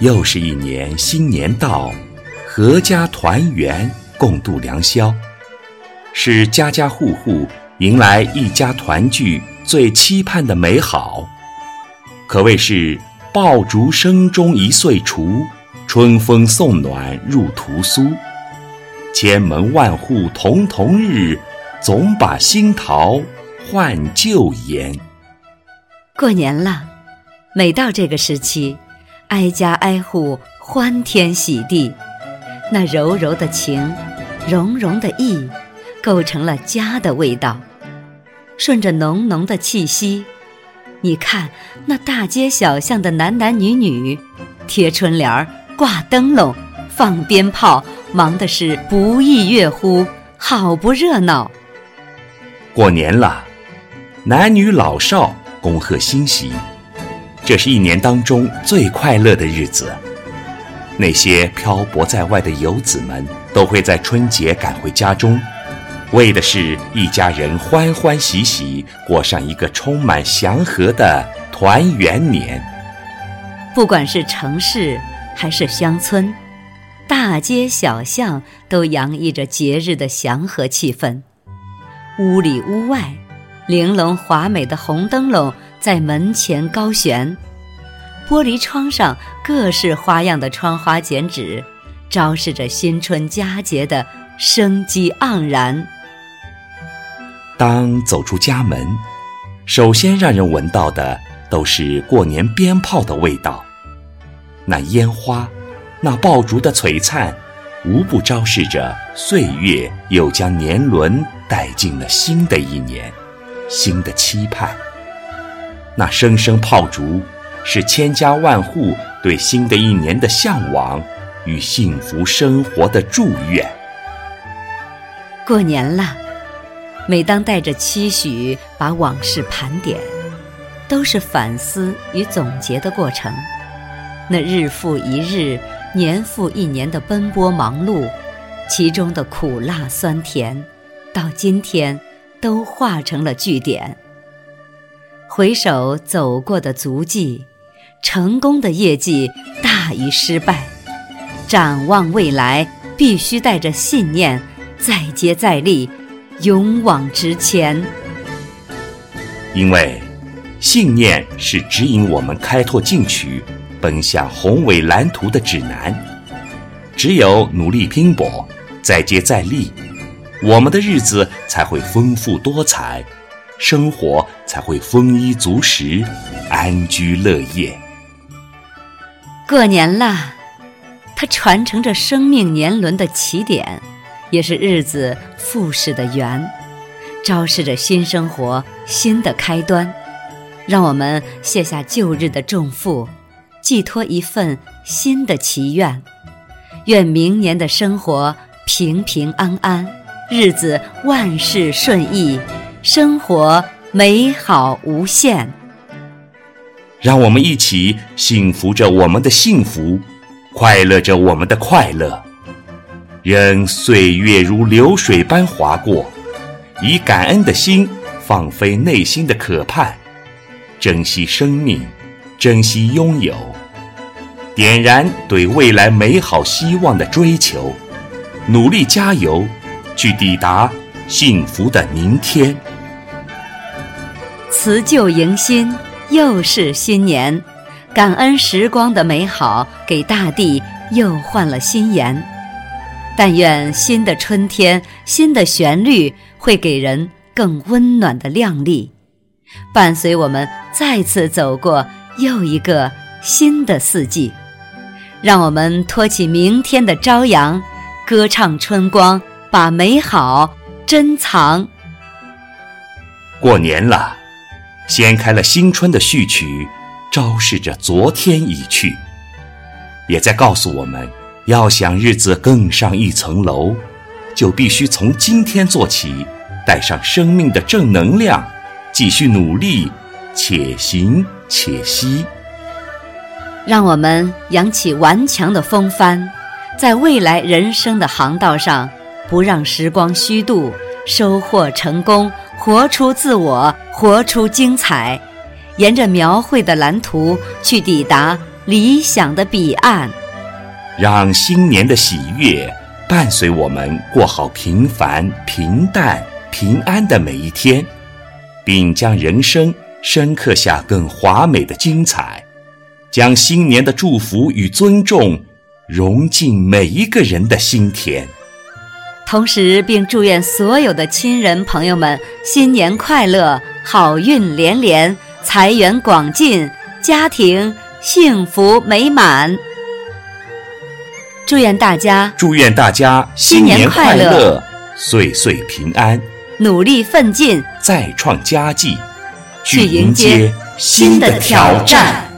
又是一年新年到，阖家团圆，共度良宵，是家家户户迎来一家团聚最期盼的美好，可谓是爆竹声中一岁除，春风送暖入屠苏，千门万户曈曈日，总把新桃换旧颜。过年了，每到这个时期，挨家挨户欢天喜地，那柔柔的情，融融的意，构成了家的味道。顺着浓浓的气息，你看那大街小巷的男男女女，贴春联儿、挂灯笼、放鞭炮，忙的是不亦乐乎，好不热闹。过年了，男女老少。恭贺新喜，这是一年当中最快乐的日子。那些漂泊在外的游子们，都会在春节赶回家中，为的是一家人欢欢喜喜过上一个充满祥和的团圆年。不管是城市还是乡村，大街小巷都洋溢着节日的祥和气氛，屋里屋外。玲珑华美的红灯笼在门前高悬，玻璃窗上各式花样的窗花剪纸，昭示着新春佳节的生机盎然。当走出家门，首先让人闻到的都是过年鞭炮的味道，那烟花，那爆竹的璀璨，无不昭示着岁月又将年轮带进了新的一年。新的期盼，那声声炮竹，是千家万户对新的一年的向往与幸福生活的祝愿。过年了，每当带着期许把往事盘点，都是反思与总结的过程。那日复一日、年复一年的奔波忙碌，其中的苦辣酸甜，到今天。都化成了句点。回首走过的足迹，成功的业绩大于失败。展望未来，必须带着信念，再接再厉，勇往直前。因为，信念是指引我们开拓进取、奔向宏伟蓝图的指南。只有努力拼搏，再接再厉。我们的日子才会丰富多彩，生活才会丰衣足食，安居乐业。过年了，它传承着生命年轮的起点，也是日子复始的缘，昭示着新生活新的开端。让我们卸下旧日的重负，寄托一份新的祈愿，愿明年的生活平平安安。日子万事顺意，生活美好无限。让我们一起幸福着我们的幸福，快乐着我们的快乐。任岁月如流水般划过，以感恩的心放飞内心的渴盼，珍惜生命，珍惜拥有，点燃对未来美好希望的追求，努力加油。去抵达幸福的明天。辞旧迎新，又是新年，感恩时光的美好，给大地又换了新颜。但愿新的春天，新的旋律会给人更温暖的亮丽，伴随我们再次走过又一个新的四季。让我们托起明天的朝阳，歌唱春光。把美好珍藏。过年了，掀开了新春的序曲，昭示着昨天已去，也在告诉我们，要想日子更上一层楼，就必须从今天做起，带上生命的正能量，继续努力，且行且惜。让我们扬起顽强的风帆，在未来人生的航道上。不让时光虚度，收获成功，活出自我，活出精彩，沿着描绘的蓝图去抵达理想的彼岸。让新年的喜悦伴随我们过好平凡、平淡、平安的每一天，并将人生深刻下更华美的精彩，将新年的祝福与尊重融进每一个人的心田。同时，并祝愿所有的亲人朋友们新年快乐，好运连连，财源广进，家庭幸福美满。祝愿大家，祝愿大家新年快乐，岁岁平安，努力奋进，再创佳绩，去迎接新的挑战。